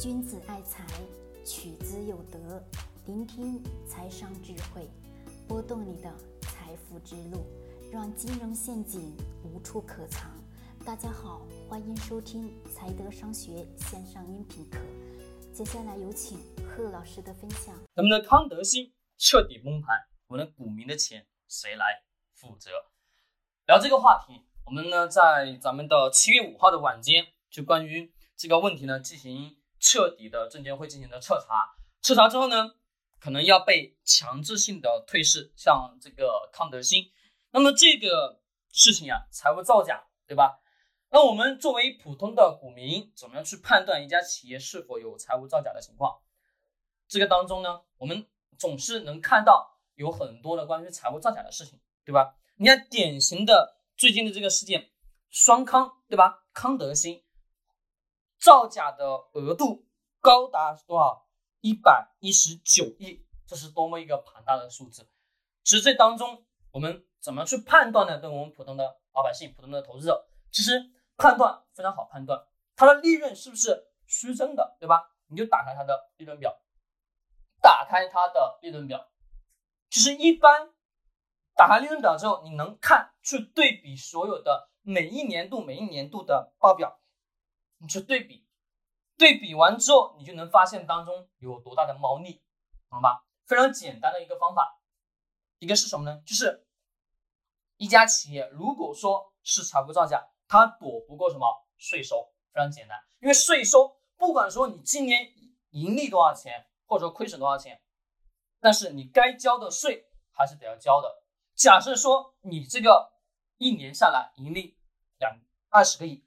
君子爱财，取之有德。聆听财商智慧，拨动你的财富之路，让金融陷阱无处可藏。大家好，欢迎收听财德商学线上音频课。接下来有请贺老师的分享。咱们的康德新彻底崩盘，我们的股民的钱谁来负责？聊这个话题，我们呢在咱们的七月五号的晚间，就关于这个问题呢进行。彻底的证监会进行的彻查，彻查之后呢，可能要被强制性的退市，像这个康德新。那么这个事情呀，财务造假，对吧？那我们作为普通的股民，怎么样去判断一家企业是否有财务造假的情况？这个当中呢，我们总是能看到有很多的关于财务造假的事情，对吧？你看典型的最近的这个事件，双康，对吧？康德新。造假的额度高达多少？一百一十九亿，这是多么一个庞大的数字！其实这当中，我们怎么去判断呢？对我们普通的老百姓、普通的投资者，其实判断非常好判断，它的利润是不是虚增的，对吧？你就打开它的利润表，打开它的利润表，其实一般打开利润表之后，你能看去对比所有的每一年度、每一年度的报表。你去对比，对比完之后，你就能发现当中有多大的猫腻，懂了吧？非常简单的一个方法，一个是什么呢？就是一家企业如果说是财务造假，它躲不过什么税收，非常简单，因为税收不管说你今年盈利多少钱，或者说亏损多少钱，但是你该交的税还是得要交的。假设说你这个一年下来盈利两二十个亿。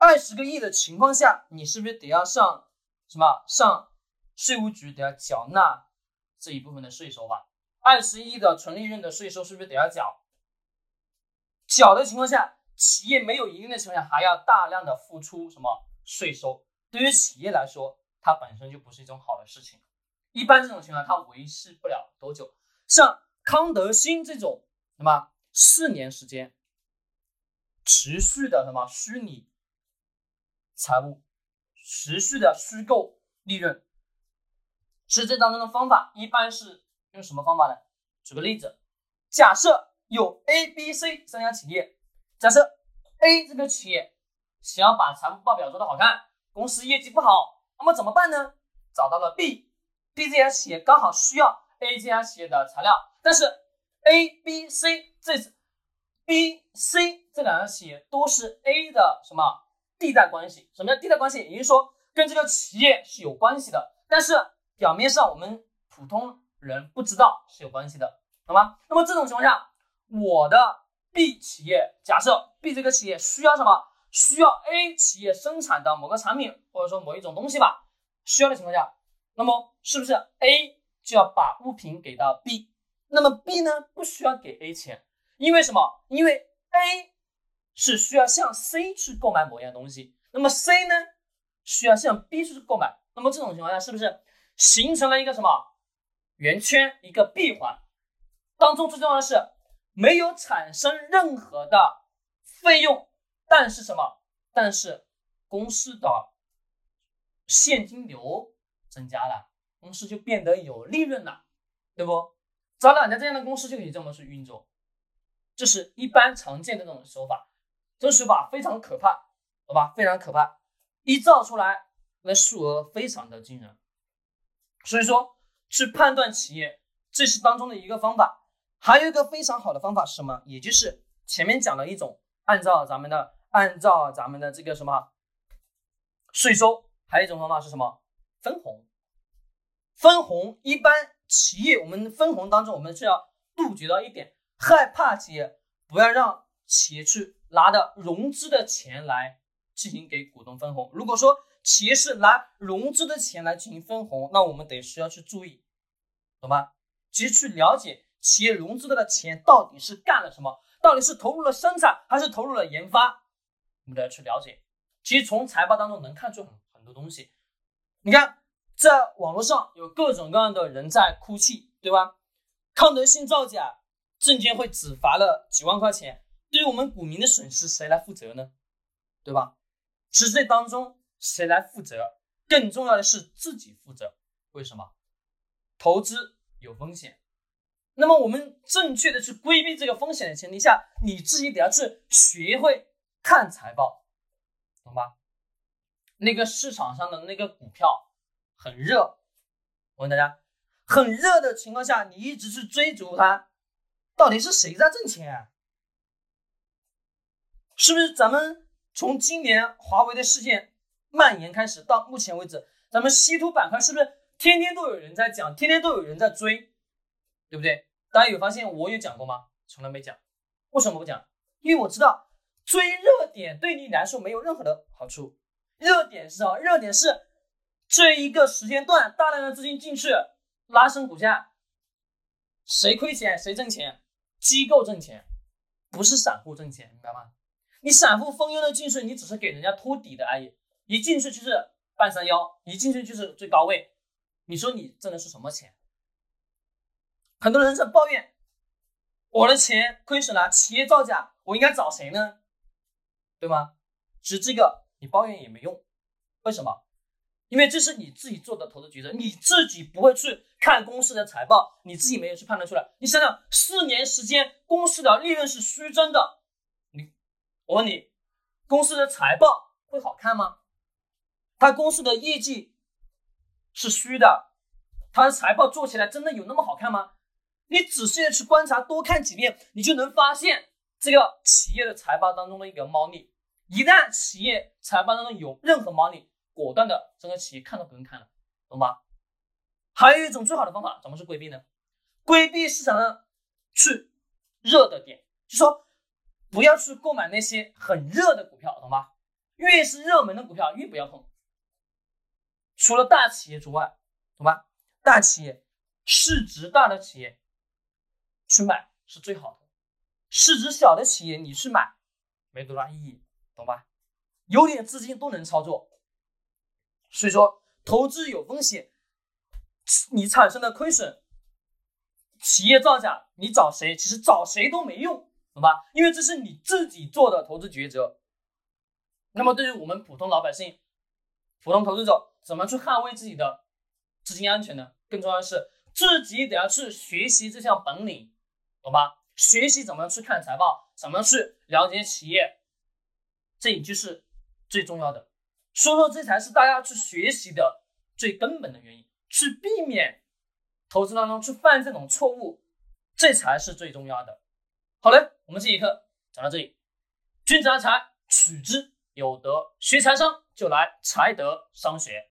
二十个亿的情况下，你是不是得要上什么上税务局得要缴纳这一部分的税收吧？二十亿的纯利润的税收是不是得要缴？缴的情况下，企业没有盈利的情况下，还要大量的付出什么税收？对于企业来说，它本身就不是一种好的事情。一般这种情况，它维持不了多久。像康德新这种什么四年时间持续的什么虚拟。财务持续的虚构利润，实这当中的方法一般是用什么方法呢？举个例子，假设有 A、B、C 三家企业，假设 A 这个企业想要把财务报表做得好看，公司业绩不好，那么怎么办呢？找到了 B，B 这家企业刚好需要 A 这家企业的材料，但是 A、B、C 这 B、C 这两家企业都是 A 的什么？地带关系，什么叫地带关系？也就是说，跟这个企业是有关系的，但是表面上我们普通人不知道是有关系的，好吗？那么这种情况下，我的 B 企业，假设 B 这个企业需要什么？需要 A 企业生产的某个产品，或者说某一种东西吧？需要的情况下，那么是不是 A 就要把物品给到 B？那么 B 呢，不需要给 A 钱，因为什么？因为 A。是需要向 C 去购买某样东西，那么 C 呢需要向 B 去购买，那么这种情况下是不是形成了一个什么圆圈，一个闭环？当中最重要的是没有产生任何的费用，但是什么？但是公司的现金流增加了，公司就变得有利润了，对不？找两家这样的公司就可以这么去运作，这是一般常见的这种手法。这手法非常可怕，好吧，非常可怕，一造出来那数额非常的惊人。所以说，去判断企业，这是当中的一个方法。还有一个非常好的方法是什么？也就是前面讲了一种，按照咱们的，按照咱们的这个什么税收，还有一种方法是什么？分红。分红一般企业，我们分红当中，我们是要杜绝到一点，害怕企业不要让企业去。拿的融资的钱来进行给股东分红。如果说企业是拿融资的钱来进行分红，那我们得需要去注意，懂吗？其实去了解企业融资的钱到底是干了什么，到底是投入了生产还是投入了研发，我们都要去了解。其实从财报当中能看出很很多东西。你看，在网络上有各种各样的人在哭泣，对吧？康德新造假，证监会只罚了几万块钱。对于我们股民的损失，谁来负责呢？对吧？实这当中谁来负责？更重要的是自己负责。为什么？投资有风险，那么我们正确的去规避这个风险的前提下，你自己得要去学会看财报，懂吧？那个市场上的那个股票很热，我问大家，很热的情况下，你一直去追逐它，到底是谁在挣钱？是不是咱们从今年华为的事件蔓延开始到目前为止，咱们稀土板块是不是天天都有人在讲，天天都有人在追，对不对？大家有发现我有讲过吗？从来没讲，为什么不讲？因为我知道追热点对你来说没有任何的好处。热点是什么？热点是这一个时间段大量的资金进去拉升股价，谁亏钱谁挣钱？机构挣钱，不是散户挣钱，明白吗？你散户蜂拥的进去，你只是给人家托底的而已，一进去就是半山腰，一进去就是最高位，你说你挣的是什么钱？很多人在抱怨我的钱亏损了，企业造假，我应该找谁呢？对吗？只这个你抱怨也没用，为什么？因为这是你自己做的投资决策，你自己不会去看公司的财报，你自己没有去判断出来。你想想，四年时间公司的利润是虚增的。我问你，公司的财报会好看吗？他公司的业绩是虚的，他的财报做起来真的有那么好看吗？你仔细的去观察，多看几遍，你就能发现这个企业的财报当中的一个猫腻。一旦企业财报当中有任何猫腻，果断的整个企业看都不用看了，懂吗？还有一种最好的方法，怎么去规避呢？规避市场上去热的点，就说。不要去购买那些很热的股票，懂吗？越是热门的股票越不要碰。除了大企业之外，懂吧？大企业、市值大的企业去买是最好的。市值小的企业你去买没多大意义，懂吧？有点资金都能操作。所以说，投资有风险，你产生的亏损，企业造假，你找谁？其实找谁都没用。懂吧？因为这是你自己做的投资抉择。那么对于我们普通老百姓、普通投资者，怎么去捍卫自己的资金安全呢？更重要的是自己得要去学习这项本领，懂吧？学习怎么样去看财报，怎么样去了解企业，这也就是最重要的。所以说，这才是大家去学习的最根本的原因，去避免投资当中去犯这种错误，这才是最重要的。好嘞，我们这节课讲到这里。君子爱财，取之有德。学财商就来财德商学。